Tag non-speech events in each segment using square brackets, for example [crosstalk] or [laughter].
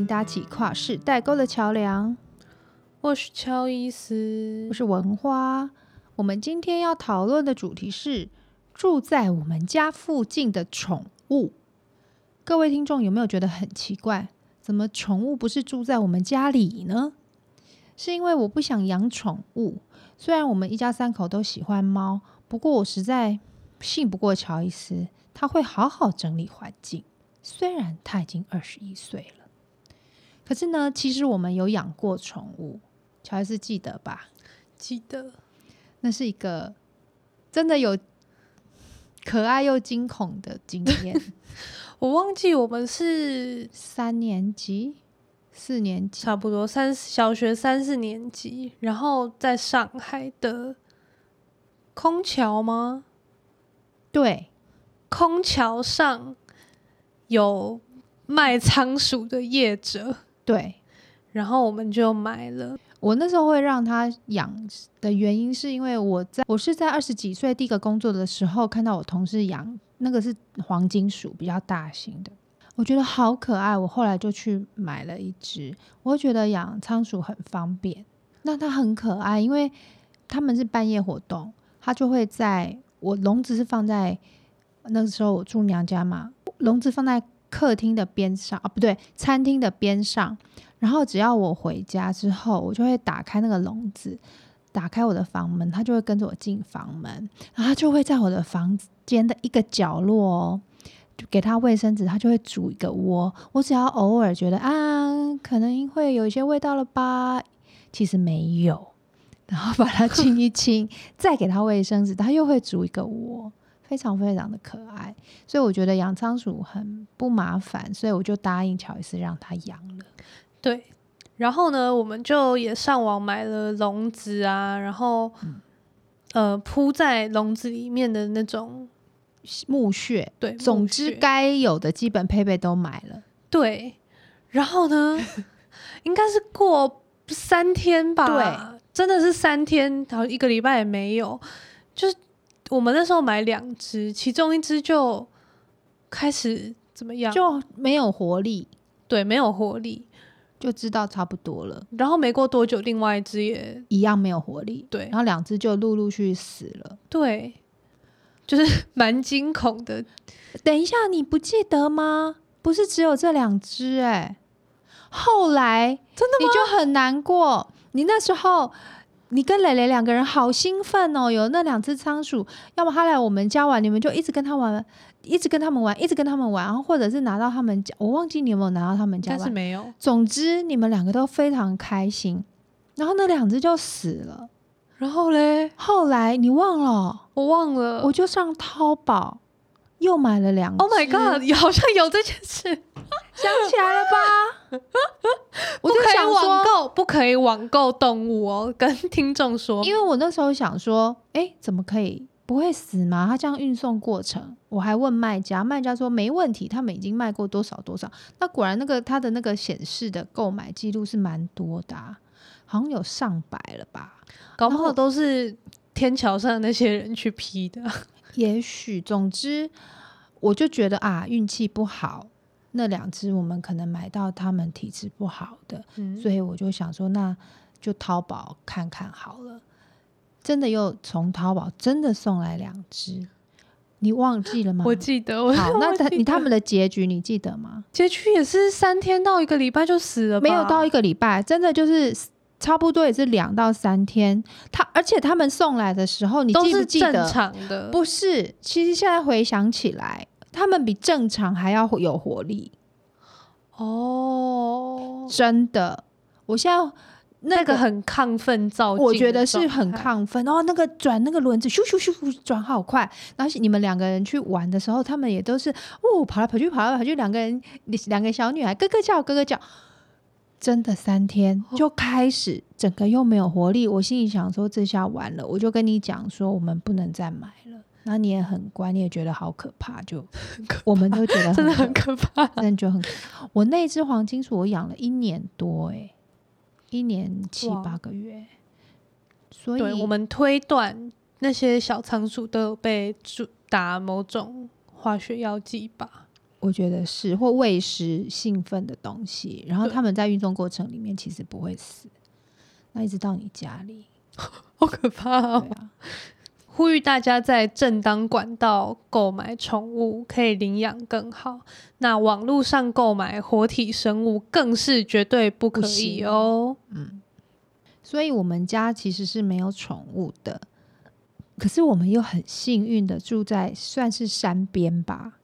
您搭起跨世代沟的桥梁。我是乔伊斯，我是文花。我们今天要讨论的主题是住在我们家附近的宠物。各位听众有没有觉得很奇怪？怎么宠物不是住在我们家里呢？是因为我不想养宠物。虽然我们一家三口都喜欢猫，不过我实在信不过乔伊斯，他会好好整理环境。虽然他已经二十一岁了，可是呢，其实我们有养过宠物。乔伊斯记得吧？记得。那是一个真的有可爱又惊恐的经验。[laughs] 我忘记我们是三年级、四年级，差不多三小学三四年级，然后在上海的空桥吗？对，空桥上有卖仓鼠的业者，对，然后我们就买了。我那时候会让他养的原因，是因为我在我是在二十几岁第一个工作的时候，看到我同事养那个是黄金鼠，比较大型的，我觉得好可爱，我后来就去买了一只。我觉得养仓鼠很方便，那它很可爱，因为他们是半夜活动，它就会在我笼子是放在那个时候我住娘家嘛，笼子放在客厅的边上啊，不对，餐厅的边上。然后只要我回家之后，我就会打开那个笼子，打开我的房门，它就会跟着我进房门，然后它就会在我的房间的一个角落哦，就给它卫生纸，它就会煮一个窝。我只要偶尔觉得啊，可能会有一些味道了吧，其实没有，然后把它清一清，再给它卫生纸，它又会煮一个窝，非常非常的可爱。所以我觉得养仓鼠很不麻烦，所以我就答应乔伊斯让他养了。对，然后呢，我们就也上网买了笼子啊，然后、嗯、呃铺在笼子里面的那种木屑，对，总之该有的基本配备都买了。对，然后呢，[laughs] 应该是过三天吧，对，真的是三天，好像一个礼拜也没有。就是我们那时候买两只，其中一只就开始怎么样，就没有活力，对，没有活力。就知道差不多了，然后没过多久，另外一只也一样没有活力。对，然后两只就陆陆续续死了。对，就是蛮惊恐的。等一下，你不记得吗？不是只有这两只哎，后来真的吗？你就很难过。你那时候，你跟蕾蕾两个人好兴奋哦，有那两只仓鼠，要么他来我们家玩，你们就一直跟他玩。一直跟他们玩，一直跟他们玩，然后或者是拿到他们家，我忘记你有没有拿到他们家玩，但是没有。总之你们两个都非常开心，然后那两只就死了。然后嘞，后来你忘了？我忘了。我就上淘宝又买了两只。Oh my god！好像有这件事，想起来了吧？[laughs] 我就想说，不可以网购，不可以网购动物哦，[laughs] 跟听众说。因为我那时候想说，哎，怎么可以？不会死吗？他这样运送过程，我还问卖家，卖家说没问题，他们已经卖过多少多少。那果然那个他的那个显示的购买记录是蛮多的啊，好像有上百了吧？搞不好都是天桥上的那些人去批的。[laughs] 也许，总之我就觉得啊，运气不好，那两只我们可能买到他们体质不好的，嗯，所以我就想说，那就淘宝看看好了。真的又从淘宝真的送来两只，你忘记了吗？我记得。我好，那他你他们的结局你记得吗？结局也是三天到一个礼拜就死了吧？没有到一个礼拜，真的就是差不多也是两到三天。他而且他们送来的时候，你记不记得？正常的不是，其实现在回想起来，他们比正常还要有活力。哦，真的，我现在。那个、那个很亢奋造，我觉得是很亢奋。然后那个转那个轮子，咻咻咻转好快。然后你们两个人去玩的时候，他们也都是哦，跑来跑去，跑来跑去，两个人，两个小女孩咯咯叫，咯咯叫。真的三天就开始整个又没有活力。我心里想说，这下完了。我就跟你讲说，我们不能再买了。然后你也很乖，你也觉得好可怕，就 [laughs] 我们都觉得真的很可怕，真的就很。我那只黄金鼠，我养了一年多，欸，一年七八个月，所以我们推断那些小仓鼠都有被打某种化学药剂吧。我觉得是或喂食兴奋的东西，然后他们在运动过程里面其实不会死，那一直到你家里，[laughs] 好可怕哦！啊、呼吁大家在正当管道购买宠物，可以领养更好。那网络上购买活体生物更是绝对不可以哦。嗯，所以我们家其实是没有宠物的，可是我们又很幸运的住在算是山边吧。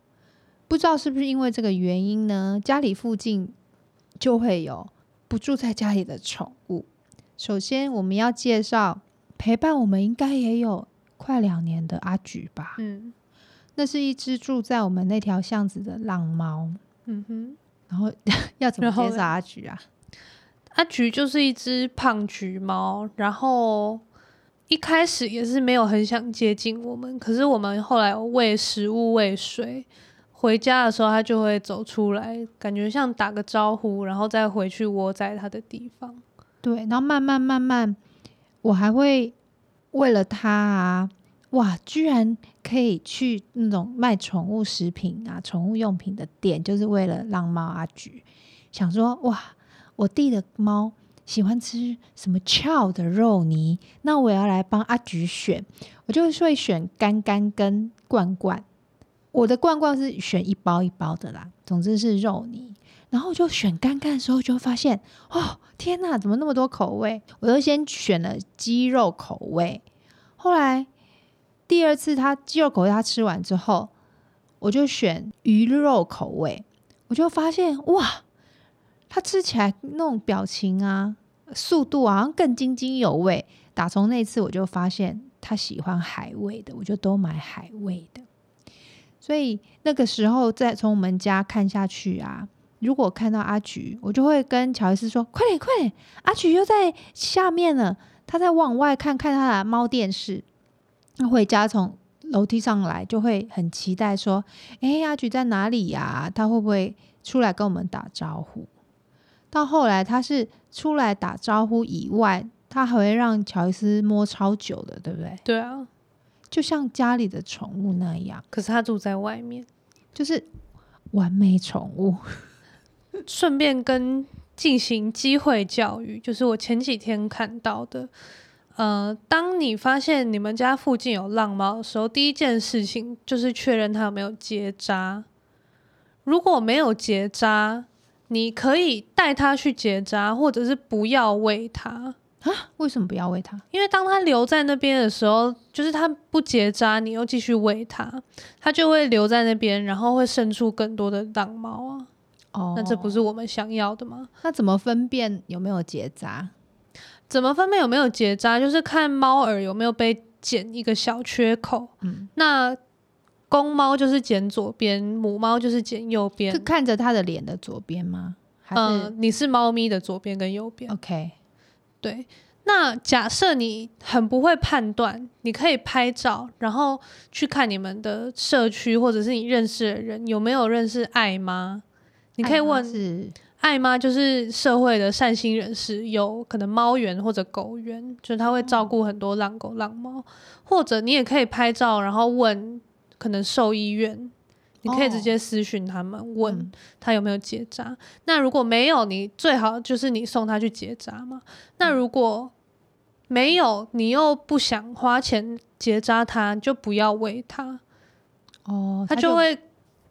不知道是不是因为这个原因呢？家里附近就会有不住在家里的宠物。首先，我们要介绍陪伴我们应该也有快两年的阿菊吧。嗯，那是一只住在我们那条巷子的浪猫。嗯哼，然后 [laughs] 要怎么介绍阿菊啊？阿菊就是一只胖橘猫，然后一开始也是没有很想接近我们，可是我们后来喂食物、喂水。回家的时候，它就会走出来，感觉像打个招呼，然后再回去窝在它的地方。对，然后慢慢慢慢，我还会为了它啊，哇，居然可以去那种卖宠物食品啊、宠物用品的店，就是为了让猫阿橘。想说，哇，我弟的猫喜欢吃什么翘的肉泥，那我要来帮阿橘选，我就会选干干跟罐罐。我的罐罐是选一包一包的啦，总之是肉泥。然后就选干干的时候，就发现哦，天哪，怎么那么多口味？我就先选了鸡肉口味。后来第二次他鸡肉口味他吃完之后，我就选鱼肉口味。我就发现哇，他吃起来那种表情啊、速度好像更津津有味。打从那次我就发现他喜欢海味的，我就都买海味的。所以那个时候，再从我们家看下去啊，如果看到阿菊，我就会跟乔伊斯说：“快点，快点，阿菊又在下面了，他在往外看看他的猫电视。”那回家从楼梯上来，就会很期待说：“哎，阿菊在哪里呀？他会不会出来跟我们打招呼？”到后来，他是出来打招呼以外，他还会让乔伊斯摸超久的，对不对？对啊。就像家里的宠物那样，可是他住在外面，就是完美宠物。顺便跟进行机会教育，就是我前几天看到的。呃，当你发现你们家附近有浪猫的时候，第一件事情就是确认它有没有结扎。如果没有结扎，你可以带它去结扎，或者是不要喂它。啊？为什么不要喂它？因为当它留在那边的时候，就是它不结扎，你又继续喂它，它就会留在那边，然后会生出更多的浪猫啊。哦，那这不是我们想要的吗？那怎么分辨有没有结扎？怎么分辨有没有结扎？就是看猫耳有没有被剪一个小缺口。嗯，那公猫就是剪左边，母猫就是剪右边。是看着它的脸的左边吗？还是、呃、你是猫咪的左边跟右边？OK。对，那假设你很不会判断，你可以拍照，然后去看你们的社区或者是你认识的人有没有认识爱妈，你可以问是爱妈，就是社会的善心人士，有可能猫园或者狗园，就是他会照顾很多浪狗浪猫，或者你也可以拍照，然后问可能兽医院。你可以直接私讯他们，问他有没有结扎。嗯。那如果没有，你最好就是你送他去结扎嘛。那如果没有，你又不想花钱结扎他，就不要喂他。哦，他就会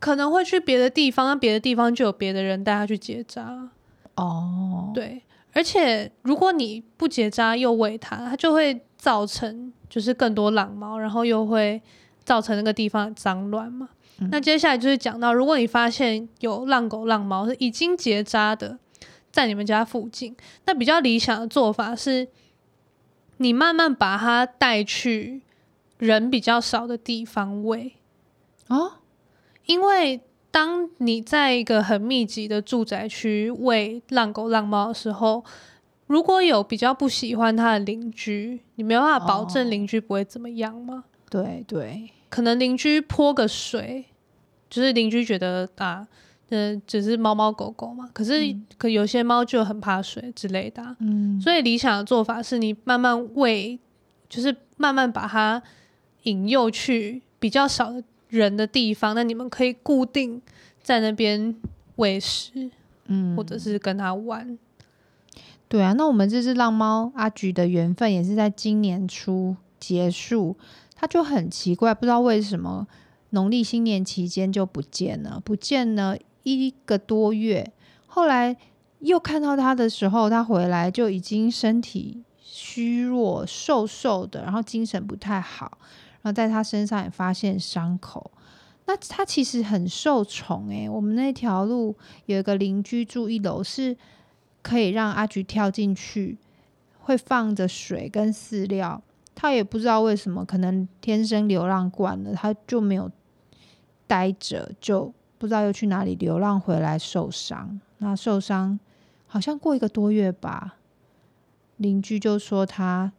可能会去别的地方，那别的地方就有别的人带他去结扎。哦，对，而且如果你不结扎又喂它，它就会造成就是更多浪猫，然后又会造成那个地方的脏乱嘛。那接下来就是讲到，如果你发现有浪狗、浪猫是已经结扎的，在你们家附近，那比较理想的做法是，你慢慢把它带去人比较少的地方喂。哦，因为当你在一个很密集的住宅区喂浪狗、浪猫的时候，如果有比较不喜欢它的邻居，你没有办法保证邻居不会怎么样吗？对对。可能邻居泼个水，就是邻居觉得啊，呃，只是猫猫狗狗嘛。可是，嗯、可有些猫就很怕水之类的，啊，嗯。所以理想的做法是你慢慢喂，就是慢慢把它引诱去比较少的人的地方。那你们可以固定在那边喂食，嗯，或者是跟他玩。对啊，那我们这只浪猫阿菊的缘分也是在今年初结束，它就很奇怪，不知道为什么农历新年期间就不见了，不见了一个多月，后来又看到它的时候，它回来就已经身体虚弱、瘦瘦的，然后精神不太好，然然后在他身上也发现伤口。那他其实很受宠诶、我们那条路有一个邻居住一楼是。可以让阿菊跳进去，会放着水跟饲料。他也不知道为什么，可能天生流浪惯了，他就没有待着，就不知道又去哪里流浪回来受伤。那受伤好像过一个多月吧，邻居就说他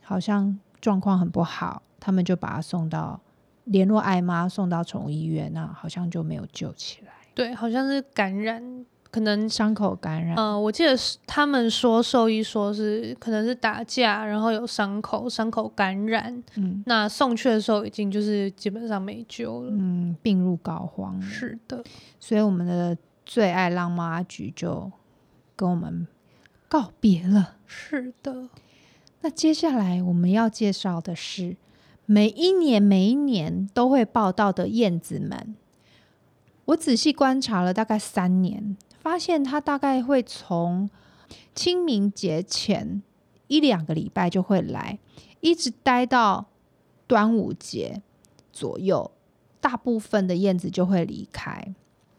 好像状况很不好，他们就把他送到联络爱妈送到宠物医院，那好像就没有救起来。对，好像是感染。可能伤口感染，嗯、呃，我记得是他们说兽医说是可能是打架，然后有伤口，伤口感染，嗯，那送去的时候已经就是基本上没救了，嗯，病入膏肓，是的，所以我们的最爱浪猫阿橘就跟我们告别了，是的。那接下来我们要介绍的是每一年每一年都会报道的燕子们，我仔细观察了大概三年。发现它大概会从清明节前一两个礼拜就会来，一直待到端午节左右，大部分的燕子就会离开。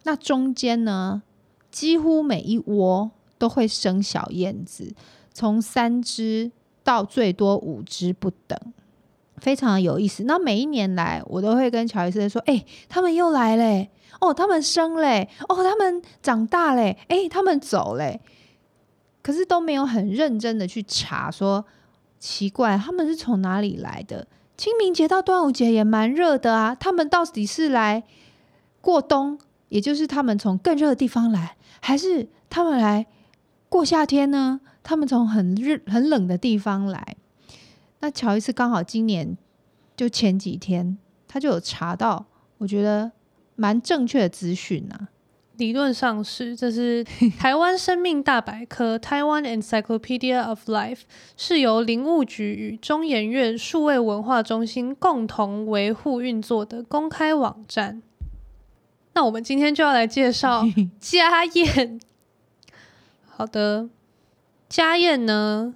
那中间呢，几乎每一窝都会生小燕子，从三只到最多五只不等，非常的有意思。那每一年来，我都会跟乔医生说：“哎、他们又来嘞。”哦，他们生嘞，哦，他们长大嘞，诶，他们走嘞，可是都没有很认真的去查，说奇怪，他们是从哪里来的？清明节到端午节也蛮热的啊，他们到底是来过冬，也就是他们从更热的地方来，还是他们来过夏天呢？他们从很热很冷的地方来？那乔伊斯刚好今年就前几天他就有查到，我觉得。蛮正确的资讯呐，理论上是，这是 [laughs] 台湾生命大百科 （Taiwan Encyclopedia of Life） 是由林务局与中研院数位文化中心共同维护运作的公开网站。那我们今天就要来介绍 [laughs] 家燕。好的，家燕呢，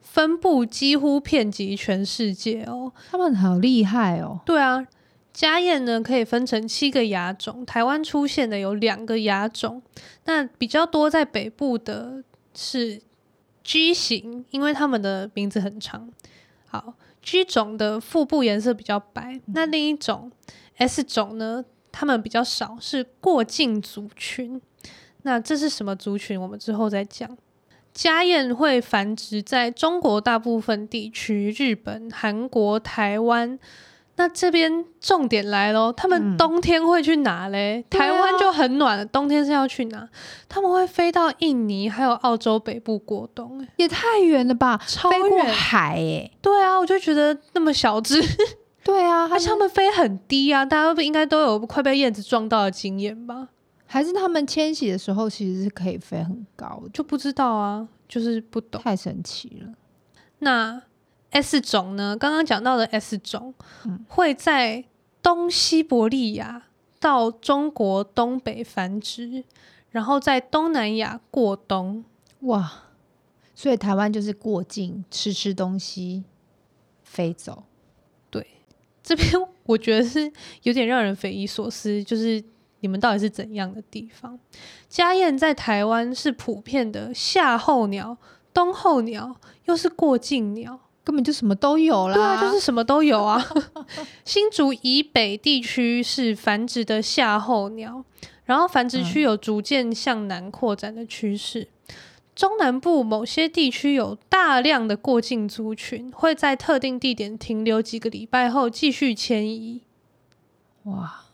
分布几乎遍及全世界哦，他们好厉害哦。对啊。家燕呢，可以分成七个亚种，台湾出现的有两个亚种，那比较多在北部的是 G 型，因为他们的名字很长。好，G 种的腹部颜色比较白，那另一种 S 种呢，它们比较少，是过境族群。那这是什么族群？我们之后再讲。家燕会繁殖在中国大部分地区、日本、韩国、台湾。那这边重点来喽，他们冬天会去哪嘞？嗯、台湾就很暖了，冬天是要去哪？他们会飞到印尼还有澳洲北部过冬，哎，也太远了吧，飞过海哎，对啊，我就觉得那么小只，对啊，而且他们飞很低啊，大家不应该都有快被燕子撞到的经验吧？还是他们迁徙的时候其实是可以飞很高，就不知道啊，就是不懂，太神奇了。那。S 种呢？刚刚讲到的 S 种，会在东西伯利亚到中国东北繁殖，然后在东南亚过冬。哇！所以台湾就是过境吃吃东西，飞走。对，这边我觉得是有点让人匪夷所思，就是你们到底是怎样的地方？家燕在台湾是普遍的夏候鸟、冬候鸟，又是过境鸟。根本就什么都有啦，对啊，就是什么都有啊。[laughs] 新竹以北地区是繁殖的夏候鸟，然后繁殖区有逐渐向南扩展的趋势。嗯。中南部某些地区有大量的过境族群，会在特定地点停留几个礼拜后继续迁移。哇，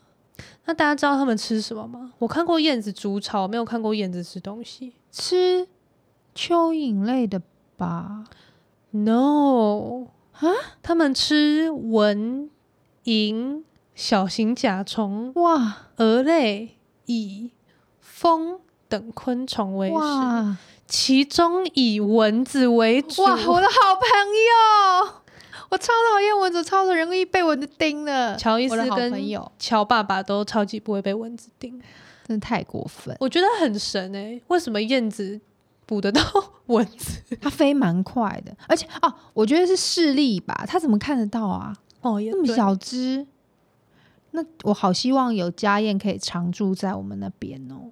那大家知道他们吃什么吗？我看过燕子筑巢，没有看过燕子吃东西，吃蚯蚓类的吧。No，啊，他们吃蚊、蝇、小型甲虫、哇、蛾类、蚁、蜂等昆虫为食，其中以蚊子为主。哇，我的好朋友，我超讨厌蚊子，超容易被蚊子叮的。乔伊斯跟乔爸爸都超级不会被蚊子叮，真的太过分。我觉得很神哎、欸，为什么燕子捕得到蚊子？它飞蛮快的，而且哦，我觉得是视力吧，它怎么看得到啊？哦，那么小只，那我好希望有家燕可以常住在我们那边哦。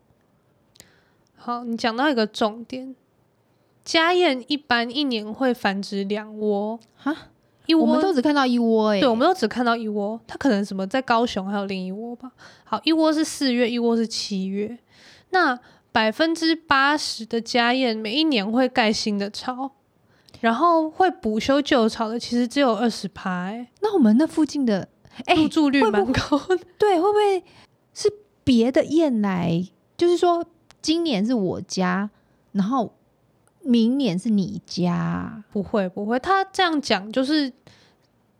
好，你讲到一个重点，家燕一般一年会繁殖两窝哈，一窝我们都只看到一窝哎、欸，对，我们都只看到一窝，它可能什么在高雄还有另一窝吧。好，一窝是四月，一窝是七月。那百分之八十的家燕每一年会盖新的巢。然后会补修旧巢的，其实只有二十排。那我们那附近的入住率蛮高的，对，会不会是别的燕来？就是说，今年是我家，然后明年是你家？不会，不会。他这样讲，就是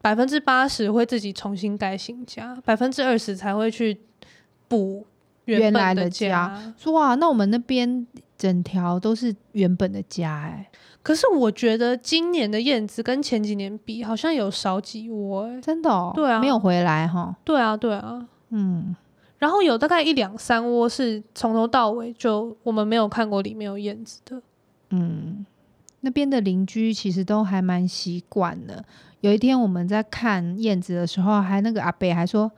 百分之八十会自己重新盖新家，百分之二十才会去补原来的家。说哇，那我们那边整条都是原本的家哎。可是我觉得今年的燕子跟前几年比，好像有少几窝、欸，真的哦？对啊，没有回来哈。对啊，对啊，嗯。然后有大概一两三窝是从头到尾就我们没有看过里面有燕子的。嗯，那边的邻居其实都还蛮习惯的。有一天我们在看燕子的时候，还那个阿北还说：“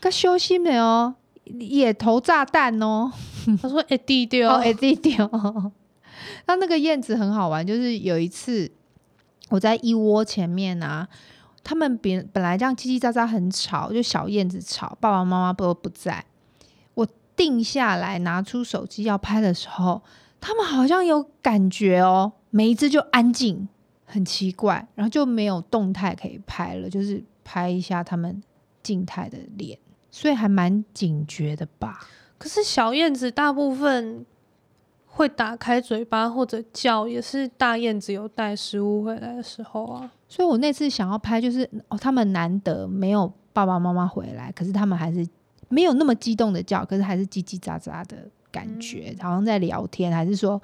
该休息没有？也投炸弹哦。[laughs] ”他说：“哎，低调，哎，低调。[laughs] ”那那个燕子很好玩，就是有一次我在一窝前面啊，他们本本来这样叽叽喳喳很吵，就小燕子吵，爸爸妈妈都不在。我定下来拿出手机要拍的时候，他们好像有感觉哦，每一只就安静，很奇怪，然后就没有动态可以拍了，就是拍一下他们静态的脸，所以还蛮警觉的吧。可是小燕子大部分。会打开嘴巴或者叫，也是大燕子有带食物回来的时候啊。所以我那次想要拍，就是哦，他们难得没有爸爸妈妈回来，可是他们还是没有那么激动的叫，可是还是叽叽喳喳的感觉，嗯、好像在聊天，还是说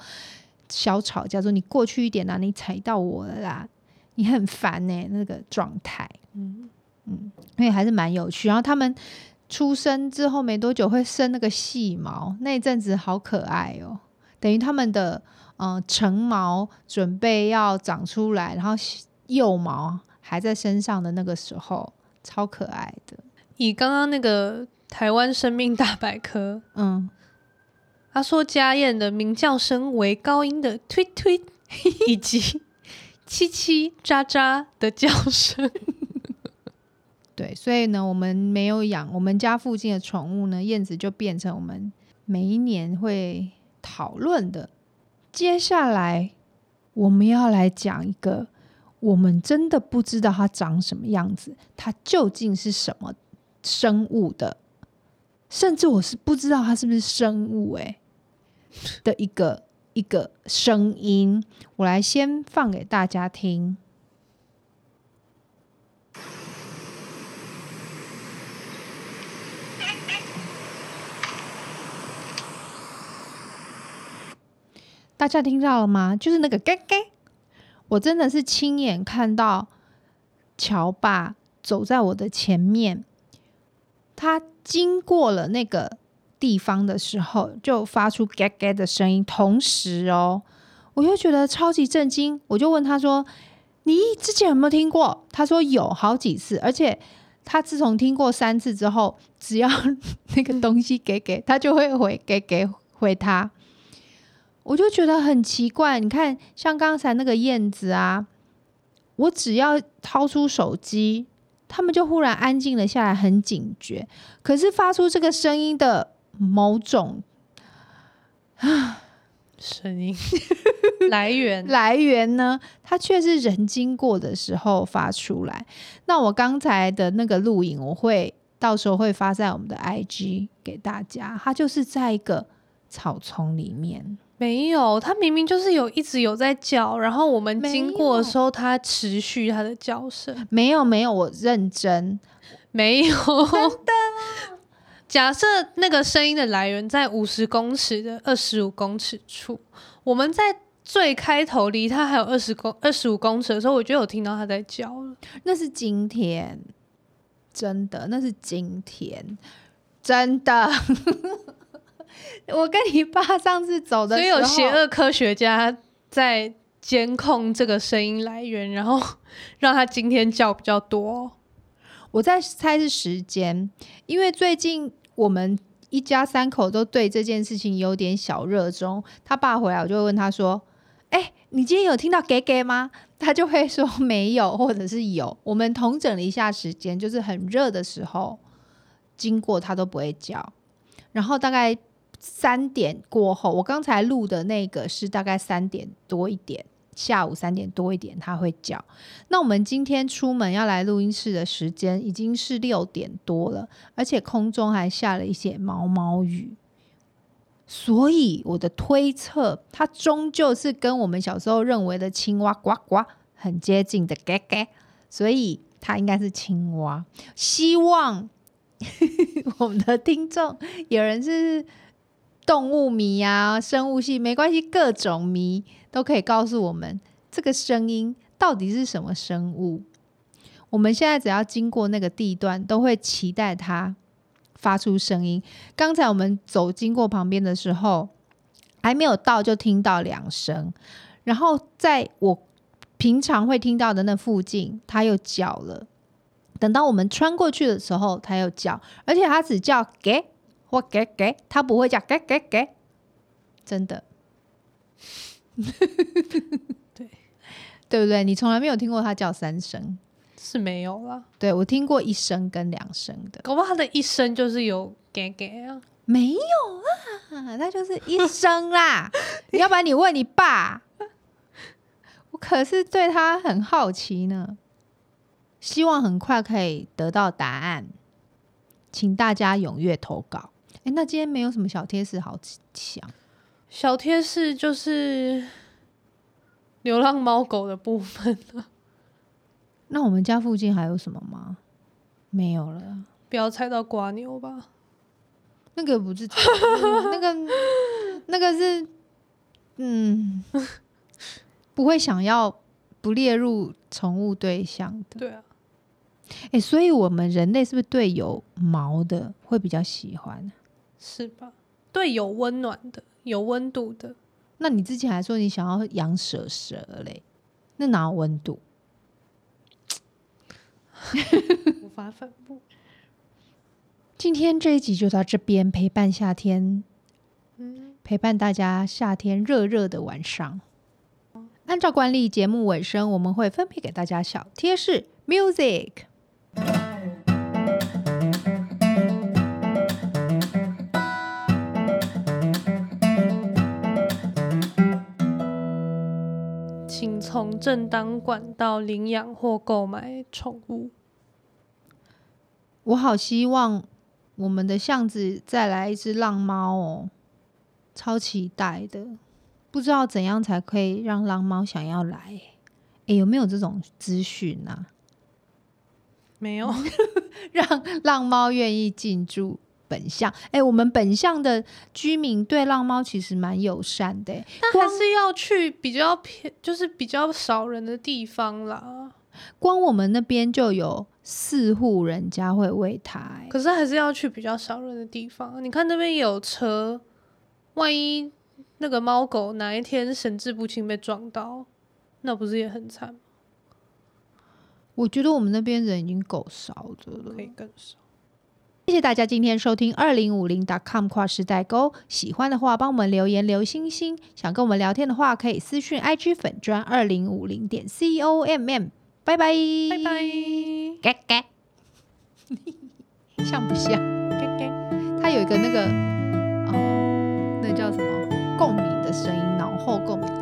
小吵架，说你过去一点啊，你踩到我了啦，你很烦呢、欸，那个状态，嗯嗯，因为还是蛮有趣。然后他们出生之后没多久会生那个细毛，那一阵子好可爱哦、喔。等于他们的嗯、呃、成毛准备要长出来，然后幼毛还在身上的那个时候，超可爱的。以刚刚那个台湾生命大百科，嗯，他说家燕的鸣叫声为高音的推推，以及叽叽喳喳的叫声。[laughs] 对，所以呢，我们没有养我们家附近的宠物呢，燕子就变成我们每一年会。讨论的，接下来我们要来讲一个我们真的不知道它长什么样子，它究竟是什么生物的，甚至我是不知道它是不是生物诶的一个一个声音，我来先放给大家听。大家听到了吗？就是那个“嘎嘎”，我真的是亲眼看到乔爸走在我的前面，他经过了那个地方的时候，就发出“嘎嘎”的声音。同时哦，我又觉得超级震惊，我就问他说：“你之前有没有听过？”他说有好几次，而且他自从听过三次之后，只要那个东西“给给”，他就会回“给给”回他。我就觉得很奇怪，你看，像刚才那个燕子啊，我只要掏出手机，他们就忽然安静了下来，很警觉。可是发出这个声音的某种啊声音 [laughs] 来源来源呢，它却是人经过的时候发出来。那我刚才的那个录影，我会到时候会发在我们的 IG 给大家。它就是在一个草丛里面。没有，它明明就是有一直有在叫，然后我们经过的时候，它持续它的叫声。没有没有，我认真，没有，真的。假设那个声音的来源在五十公尺的二十五公尺处，我们在最开头离它还有二十公二十五公尺的时候，我就有听到它在叫了。那是今天，真的，那是今天，真的。[laughs] 我跟你爸上次走的时候，所以有邪恶科学家在监控这个声音来源，然后让他今天叫比较多。我在猜是时间，因为最近。我们一家三口都对这件事情有点小热衷。他爸回来，我就会问他说：“哎、你今天有听到给给吗？”他就会说没有，或者是有。我们同整了一下时间，就是很热的时候经过，他都不会叫。然后大概三点过后，我刚才录的那个是大概三点多一点。下午三点多一点，他会叫。那我们今天出门要来录音室的时间已经是六点多了，而且空中还下了一些毛毛雨，所以我的推测，它终究是跟我们小时候认为的青蛙呱呱很接近的，嘎嘎，所以它应该是青蛙。希望 [laughs] 我们的听众有人是动物迷啊，生物系没关系，各种迷。都可以告诉我们这个声音到底是什么生物。我们现在只要经过那个地段，都会期待它发出声音。刚才我们走经过旁边的时候，还没有到就听到两声，然后在我平常会听到的那附近，它又叫了。等到我们穿过去的时候，它又叫，而且它只叫给或给给，它不会叫给给给，真的。[laughs] 对，对不对？你从来没有听过他叫三声，是没有了。对，我听过一声跟两声的，搞不好他的一声就是有给给啊？没有啊，那就是一声啦。[laughs] 要不然你问你爸，我可是对他很好奇呢，希望很快可以得到答案，请大家踊跃投稿。哎，那今天没有什么小贴士好抢。小贴士就是流浪猫狗的部分了。[laughs] 那我们家附近还有什么吗？没有了。不要猜到瓜牛吧。那个不是，那个那个是，嗯，不会想要不列入宠物对象的。对啊。哎，所以我们人类是不是对有毛的会比较喜欢？是吧？对有温暖的。有温度的，那你之前还说你想要养蛇蛇嘞？那哪有温度？[laughs] 无法反驳。今天这一集就到这边，陪伴夏天，嗯，陪伴大家夏天热热的晚上。按照惯例，节目尾声我们会分配给大家小贴士，music。从正当管道领养或购买宠物。我好希望我们的巷子再来一只浪猫哦，超期待的。不知道怎样才可以让浪猫想要来？诶，有没有这种资讯啊？没有，[laughs] 让浪猫愿意进驻。本巷，哎、欸，我们本巷的居民对浪猫其实蛮友善的，但还是要去比较偏，就是比较少人的地方啦。光我们那边就有四户人家会喂它，可是还是要去比较少人的地方。你看那边有车，万一那个猫狗哪一天神志不清被撞到，那不是也很惨？我觉得我们那边人已经够少的了，可以更少。谢谢大家今天收听二零五零 .com 跨时代沟。喜欢的话，帮我们留言留星星。想跟我们聊天的话，可以私讯 IG 粉砖二零五零点 com。拜拜，拜拜。嘎嘎，[laughs] 像不像？嘎嘎，它有一个那个哦，那叫什么共鸣的声音，脑后共鸣。